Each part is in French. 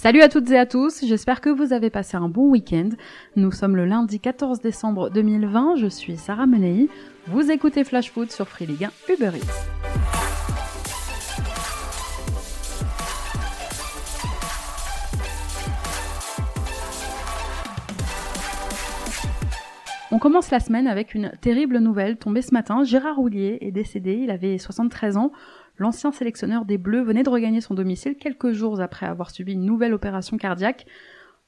Salut à toutes et à tous, j'espère que vous avez passé un bon week-end. Nous sommes le lundi 14 décembre 2020, je suis Sarah Menei, vous écoutez Flash Foot sur Free Ligue 1 Uber Eats. On commence la semaine avec une terrible nouvelle tombée ce matin. Gérard Roulier est décédé, il avait 73 ans. L'ancien sélectionneur des Bleus venait de regagner son domicile quelques jours après avoir subi une nouvelle opération cardiaque.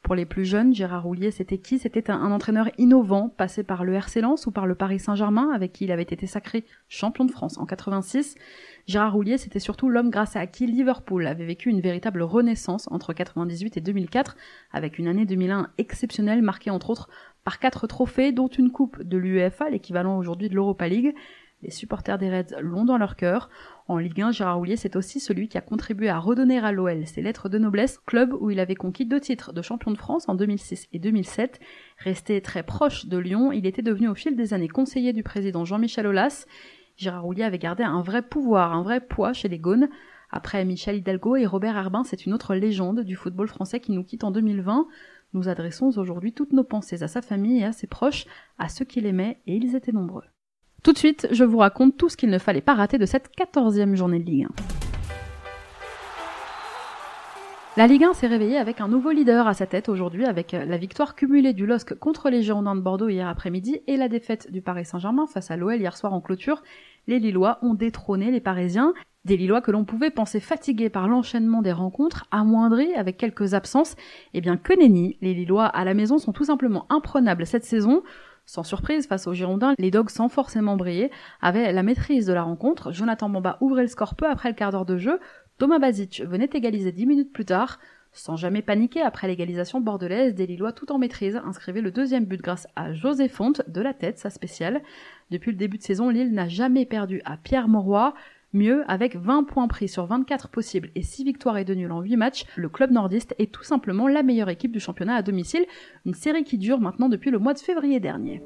Pour les plus jeunes, Gérard Roulier, c'était qui? C'était un, entraîneur innovant, passé par le RC Lens ou par le Paris Saint-Germain, avec qui il avait été sacré champion de France en 86. Gérard Roulier, c'était surtout l'homme grâce à qui Liverpool avait vécu une véritable renaissance entre 98 et 2004, avec une année 2001 exceptionnelle marquée entre autres par quatre trophées, dont une coupe de l'UEFA, l'équivalent aujourd'hui de l'Europa League. Les supporters des Reds l'ont dans leur cœur. En Ligue 1, Gérard Houllier, c'est aussi celui qui a contribué à redonner à l'OL ses lettres de noblesse, club où il avait conquis deux titres de champion de France en 2006 et 2007. Resté très proche de Lyon, il était devenu au fil des années conseiller du président Jean-Michel Aulas. Gérard Houllier avait gardé un vrai pouvoir, un vrai poids chez les Gaunes. Après Michel Hidalgo et Robert Herbin, c'est une autre légende du football français qui nous quitte en 2020. Nous adressons aujourd'hui toutes nos pensées à sa famille et à ses proches, à ceux qui l'aimaient, et ils étaient nombreux. Tout de suite, je vous raconte tout ce qu'il ne fallait pas rater de cette quatorzième journée de Ligue 1. La Ligue 1 s'est réveillée avec un nouveau leader à sa tête aujourd'hui, avec la victoire cumulée du LOSC contre les Girondins de Bordeaux hier après-midi et la défaite du Paris Saint-Germain face à l'OL hier soir en clôture. Les Lillois ont détrôné les Parisiens, des Lillois que l'on pouvait penser fatigués par l'enchaînement des rencontres, amoindris avec quelques absences. Eh bien que nenni, les Lillois à la maison sont tout simplement imprenables cette saison. Sans surprise, face aux Girondins, les Dogs, sans forcément briller, avaient la maîtrise de la rencontre. Jonathan Bamba ouvrait le score peu après le quart d'heure de jeu. Thomas Bazic venait égaliser dix minutes plus tard. Sans jamais paniquer après l'égalisation bordelaise, des Lillois tout en maîtrise inscrivaient le deuxième but grâce à José Fonte de la tête, sa spéciale. Depuis le début de saison, Lille n'a jamais perdu à Pierre Mauroy. Mieux, avec 20 points pris sur 24 possibles et 6 victoires et 2 nuls en 8 matchs, le club nordiste est tout simplement la meilleure équipe du championnat à domicile, une série qui dure maintenant depuis le mois de février dernier.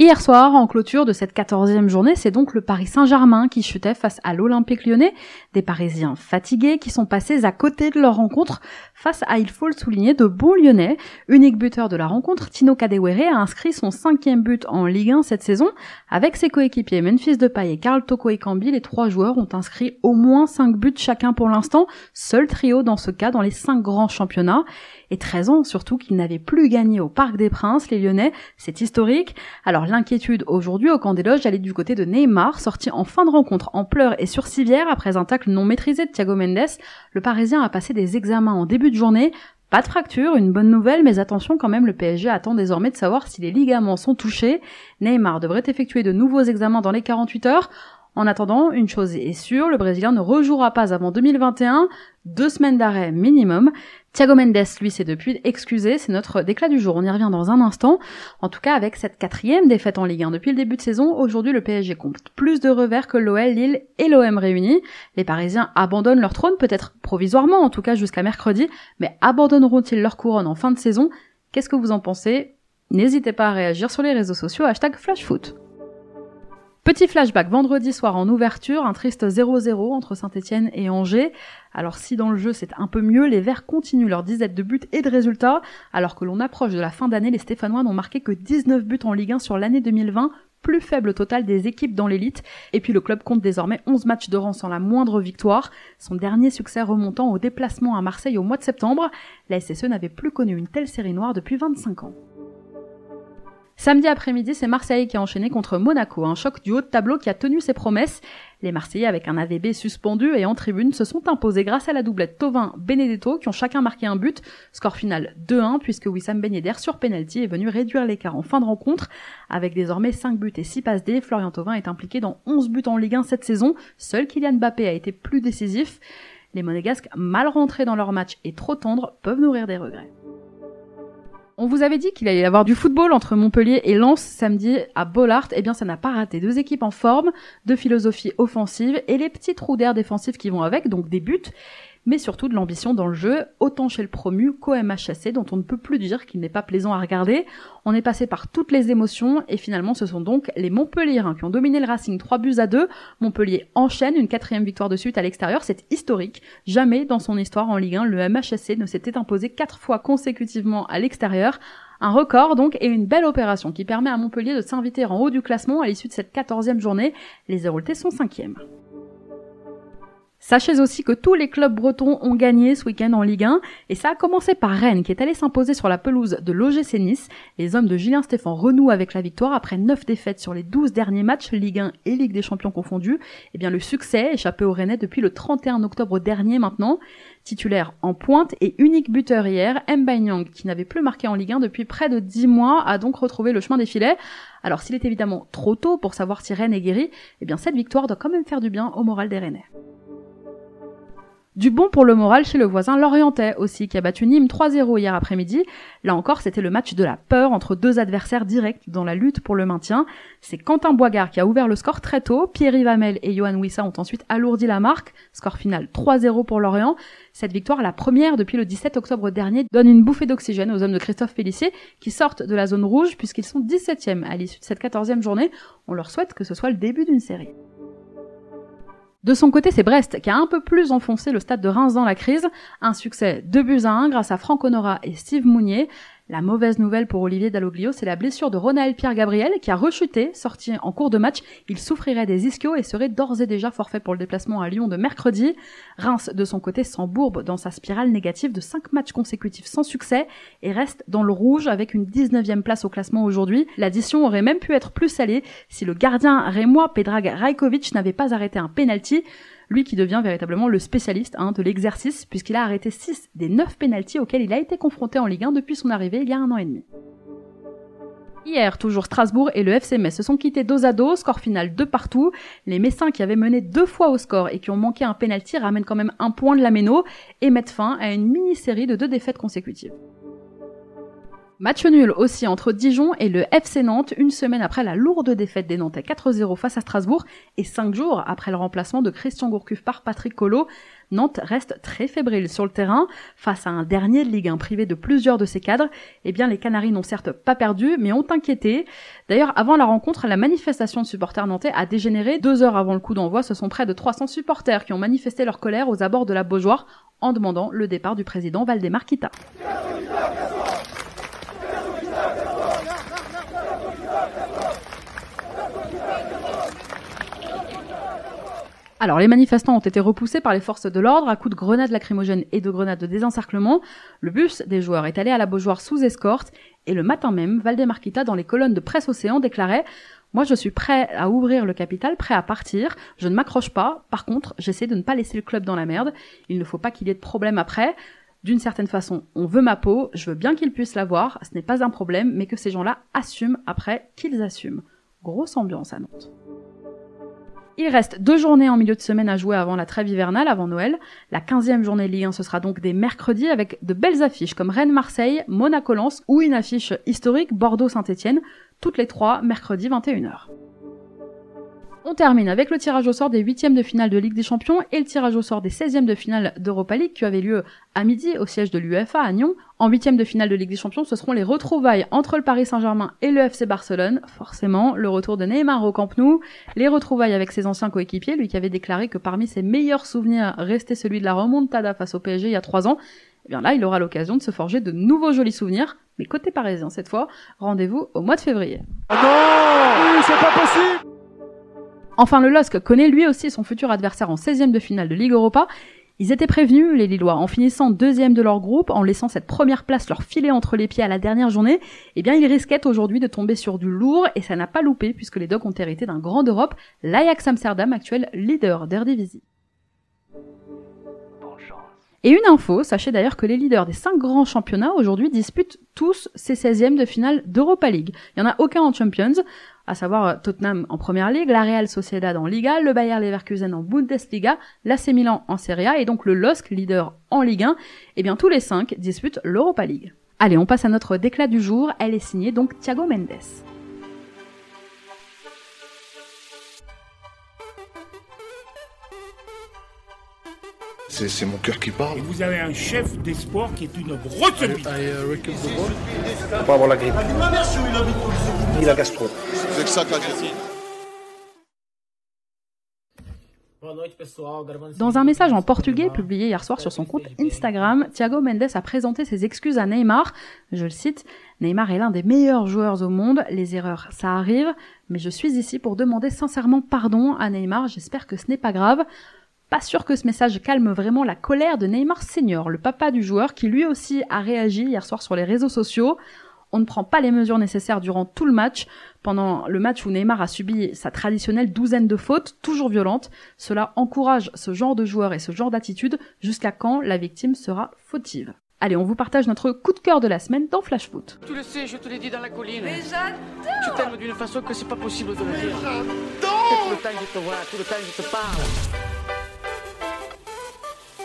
Hier soir, en clôture de cette quatorzième journée, c'est donc le Paris Saint-Germain qui chutait face à l'Olympique lyonnais, des Parisiens fatigués qui sont passés à côté de leur rencontre face à, il faut le souligner, de bons lyonnais. Unique buteur de la rencontre, Tino Kadewere a inscrit son cinquième but en Ligue 1 cette saison. Avec ses coéquipiers Memphis Depay et Karl Toko Ekambi, les trois joueurs ont inscrit au moins cinq buts chacun pour l'instant, seul trio dans ce cas dans les cinq grands championnats et 13 ans surtout qu'ils n'avaient plus gagné au Parc des Princes, les Lyonnais, c'est historique. Alors l'inquiétude aujourd'hui au camp des loges allait du côté de Neymar, sorti en fin de rencontre en pleurs et sur civière après un tacle non maîtrisé de Thiago Mendes. Le Parisien a passé des examens en début de journée, pas de fracture, une bonne nouvelle, mais attention quand même, le PSG attend désormais de savoir si les ligaments sont touchés. Neymar devrait effectuer de nouveaux examens dans les 48 heures. En attendant, une chose est sûre, le Brésilien ne rejouera pas avant 2021, deux semaines d'arrêt minimum. Thiago Mendes, lui, s'est depuis excusé, c'est notre déclat du jour, on y revient dans un instant. En tout cas, avec cette quatrième défaite en Ligue 1 depuis le début de saison, aujourd'hui le PSG compte plus de revers que l'OL, Lille et l'OM réunis. Les Parisiens abandonnent leur trône, peut-être provisoirement, en tout cas jusqu'à mercredi, mais abandonneront-ils leur couronne en fin de saison? Qu'est-ce que vous en pensez? N'hésitez pas à réagir sur les réseaux sociaux, hashtag FlashFoot. Petit flashback vendredi soir en ouverture, un triste 0-0 entre Saint-Etienne et Angers. Alors si dans le jeu c'est un peu mieux, les Verts continuent leur disette de buts et de résultats, alors que l'on approche de la fin d'année, les Stéphanois n'ont marqué que 19 buts en Ligue 1 sur l'année 2020, plus faible total des équipes dans l'élite, et puis le club compte désormais 11 matchs de rang sans la moindre victoire, son dernier succès remontant au déplacement à Marseille au mois de septembre, la SSE n'avait plus connu une telle série noire depuis 25 ans. Samedi après-midi, c'est Marseille qui a enchaîné contre Monaco, un choc du haut de tableau qui a tenu ses promesses. Les Marseillais, avec un AVB suspendu et en tribune, se sont imposés grâce à la doublette Tovin-Benedetto, qui ont chacun marqué un but. Score final 2-1, puisque Wissam Ben sur penalty, est venu réduire l'écart en fin de rencontre. Avec désormais 5 buts et 6 passes D, Florian Tovin est impliqué dans 11 buts en Ligue 1 cette saison. Seul Kylian Mbappé a été plus décisif. Les Monégasques, mal rentrés dans leur match et trop tendres, peuvent nourrir des regrets. On vous avait dit qu'il allait y avoir du football entre Montpellier et Lens samedi à Bollard. Eh bien, ça n'a pas raté. Deux équipes en forme, de philosophie offensive et les petits trous d'air défensifs qui vont avec, donc des buts. Mais surtout de l'ambition dans le jeu, autant chez le promu qu'au MHSC, dont on ne peut plus dire qu'il n'est pas plaisant à regarder. On est passé par toutes les émotions, et finalement ce sont donc les Montpellierins qui ont dominé le Racing 3 buts à 2. Montpellier enchaîne une quatrième victoire de suite à l'extérieur, c'est historique. Jamais dans son histoire en Ligue 1, le MHSC ne s'était imposé quatre fois consécutivement à l'extérieur. Un record donc et une belle opération qui permet à Montpellier de s'inviter en haut du classement à l'issue de cette quatorzième journée. Les Héraultais sont cinquièmes. Sachez aussi que tous les clubs bretons ont gagné ce week-end en Ligue 1 et ça a commencé par Rennes qui est allé s'imposer sur la pelouse de l'OGC Nice. Les hommes de Julien Stéphan renouent avec la victoire après 9 défaites sur les 12 derniers matchs Ligue 1 et Ligue des Champions confondus. Eh bien le succès échappé aux Rennais depuis le 31 octobre dernier maintenant. Titulaire en pointe et unique buteur hier, Nyang, qui n'avait plus marqué en Ligue 1 depuis près de 10 mois, a donc retrouvé le chemin des filets. Alors s'il est évidemment trop tôt pour savoir si Rennes est guéri, eh bien cette victoire doit quand même faire du bien au moral des Rennais. Du bon pour le moral chez le voisin Lorientais aussi, qui a battu Nîmes 3-0 hier après-midi. Là encore, c'était le match de la peur entre deux adversaires directs dans la lutte pour le maintien. C'est Quentin Boigard qui a ouvert le score très tôt. Pierre Vamel et Johan Wissa ont ensuite alourdi la marque. Score final 3-0 pour Lorient. Cette victoire, la première depuis le 17 octobre dernier, donne une bouffée d'oxygène aux hommes de Christophe Pellissier qui sortent de la zone rouge puisqu'ils sont 17e à l'issue de cette 14e journée. On leur souhaite que ce soit le début d'une série. De son côté, c'est Brest qui a un peu plus enfoncé le stade de Reims dans la crise. Un succès de buts à 1 grâce à Franck Honora et Steve Mounier. La mauvaise nouvelle pour Olivier Dalloglio, c'est la blessure de Ronald Pierre-Gabriel qui a rechuté, sorti en cours de match. Il souffrirait des ischios et serait d'ores et déjà forfait pour le déplacement à Lyon de mercredi. Reims, de son côté, s'embourbe dans sa spirale négative de 5 matchs consécutifs sans succès et reste dans le rouge avec une 19e place au classement aujourd'hui. L'addition aurait même pu être plus salée si le gardien rémois Pedrag Rajkovic n'avait pas arrêté un penalty lui qui devient véritablement le spécialiste hein, de l'exercice, puisqu'il a arrêté 6 des 9 pénalties auxquels il a été confronté en Ligue 1 depuis son arrivée il y a un an et demi. Hier, toujours Strasbourg et le FC se sont quittés dos à dos, score final de partout. Les Messins qui avaient mené deux fois au score et qui ont manqué un pénalty ramènent quand même un point de la méno et mettent fin à une mini-série de deux défaites consécutives. Match nul aussi entre Dijon et le FC Nantes, une semaine après la lourde défaite des Nantais 4-0 face à Strasbourg et cinq jours après le remplacement de Christian Gourcuff par Patrick Collot. Nantes reste très fébrile sur le terrain face à un dernier de Ligue 1 privé de plusieurs de ses cadres. Eh bien, les Canaries n'ont certes pas perdu, mais ont inquiété. D'ailleurs, avant la rencontre, la manifestation de supporters nantais a dégénéré. Deux heures avant le coup d'envoi, ce sont près de 300 supporters qui ont manifesté leur colère aux abords de la Beaujoire en demandant le départ du président Valdemar Kita. Alors, les manifestants ont été repoussés par les forces de l'ordre à coups de grenades lacrymogènes et de grenades de désencerclement. Le bus des joueurs est allé à la Beaujoire sous escorte et le matin même, Valdemarquita, dans les colonnes de presse Océan, déclarait moi, je suis prêt à ouvrir le capital, prêt à partir. Je ne m'accroche pas. Par contre, j'essaie de ne pas laisser le club dans la merde. Il ne faut pas qu'il y ait de problème après. D'une certaine façon, on veut ma peau. Je veux bien qu'ils puissent l'avoir. Ce n'est pas un problème, mais que ces gens-là assument après qu'ils assument. Grosse ambiance à Nantes. Il reste deux journées en milieu de semaine à jouer avant la trêve hivernale, avant Noël. La 15e journée Ligue 1, ce sera donc des mercredis avec de belles affiches comme Rennes-Marseille, Monaco-Lens ou une affiche historique Bordeaux-Saint-Etienne, toutes les trois mercredi 21h. On termine avec le tirage au sort des huitièmes de finale de Ligue des Champions et le tirage au sort des 16e de finale d'Europa League qui avait lieu à midi au siège de l'UEFA à Nyon. En huitième de finale de Ligue des Champions, ce seront les retrouvailles entre le Paris Saint-Germain et le FC Barcelone. Forcément, le retour de Neymar au Camp Nou, les retrouvailles avec ses anciens coéquipiers, lui qui avait déclaré que parmi ses meilleurs souvenirs restait celui de la remontada face au PSG il y a trois ans. Eh bien là, il aura l'occasion de se forger de nouveaux jolis souvenirs, mais côté parisien cette fois. Rendez-vous au mois de février. Oh non C'est pas possible Enfin, le LOSC connaît lui aussi son futur adversaire en 16e de finale de Ligue Europa. Ils étaient prévenus, les Lillois, en finissant deuxième de leur groupe, en laissant cette première place leur filer entre les pieds à la dernière journée, eh bien ils risquaient aujourd'hui de tomber sur du lourd, et ça n'a pas loupé, puisque les Dogs ont hérité d'un grand d'Europe, l'Ajax Amsterdam, actuel leader d'Eredivisie. Et une info, sachez d'ailleurs que les leaders des cinq grands championnats aujourd'hui disputent tous ces 16e de finale d'Europa League. Il n'y en a aucun en Champions à savoir euh, Tottenham en Première Ligue, la Real Sociedad en Liga, le Bayer Leverkusen en Bundesliga, l'AC Milan en Serie A et donc le LOSC, leader en Ligue 1, et eh bien tous les cinq disputent l'Europa League. Allez, on passe à notre déclat du jour, elle est signée donc Thiago Mendes. C'est mon cœur qui parle. Et vous avez un chef d'espoir qui est une grosse bite. Faut pas avoir la grippe. Ni la gastro. C'est que ça qu'a dit. Dans un message en portugais publié hier soir sur son compte Instagram, Thiago Mendes a présenté ses excuses à Neymar. Je le cite, Neymar est l'un des meilleurs joueurs au monde, les erreurs ça arrive, mais je suis ici pour demander sincèrement pardon à Neymar, j'espère que ce n'est pas grave. Pas sûr que ce message calme vraiment la colère de Neymar Senior, le papa du joueur, qui lui aussi a réagi hier soir sur les réseaux sociaux. On ne prend pas les mesures nécessaires durant tout le match. Pendant le match où Neymar a subi sa traditionnelle douzaine de fautes, toujours violentes, cela encourage ce genre de joueur et ce genre d'attitude jusqu'à quand la victime sera fautive? Allez, on vous partage notre coup de cœur de la semaine dans Flash Foot. Tu le sais, je te l'ai dit dans la colline. Mais j'adore Tu t'aimes d'une façon que c'est pas possible de le dire. J'adore Tout le temps je te vois, tout le temps je te parle.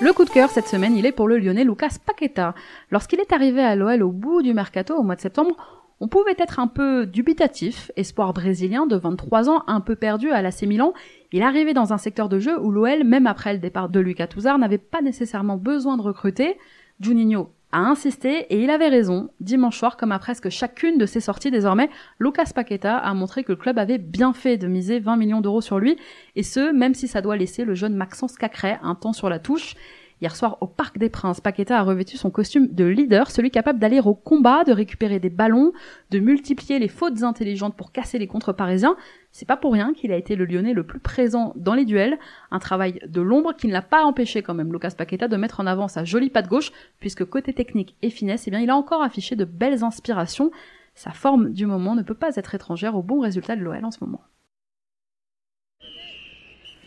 Le coup de cœur cette semaine, il est pour le lyonnais Lucas Paqueta. Lorsqu'il est arrivé à l'OL au bout du mercato au mois de septembre, on pouvait être un peu dubitatif. Espoir brésilien de 23 ans, un peu perdu à l'AC Milan, il arrivait dans un secteur de jeu où l'OL, même après le départ de Lucas Touzard, n'avait pas nécessairement besoin de recruter. Juninho a insisté et il avait raison. Dimanche soir, comme à presque chacune de ses sorties désormais, Lucas Paqueta a montré que le club avait bien fait de miser 20 millions d'euros sur lui, et ce, même si ça doit laisser le jeune Maxence Cacré un temps sur la touche. Hier soir, au Parc des Princes, Paqueta a revêtu son costume de leader, celui capable d'aller au combat, de récupérer des ballons, de multiplier les fautes intelligentes pour casser les contre parisiens. C'est pas pour rien qu'il a été le Lyonnais le plus présent dans les duels, un travail de l'ombre qui ne l'a pas empêché quand même Lucas Paqueta de mettre en avant sa jolie patte gauche, puisque côté technique et finesse, eh bien il a encore affiché de belles inspirations. Sa forme du moment ne peut pas être étrangère au bon résultat de l'OL en ce moment.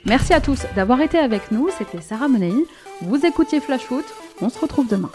Merci à tous d'avoir été avec nous, c'était Sarah Menei. Vous écoutiez Flash Foot, on se retrouve demain.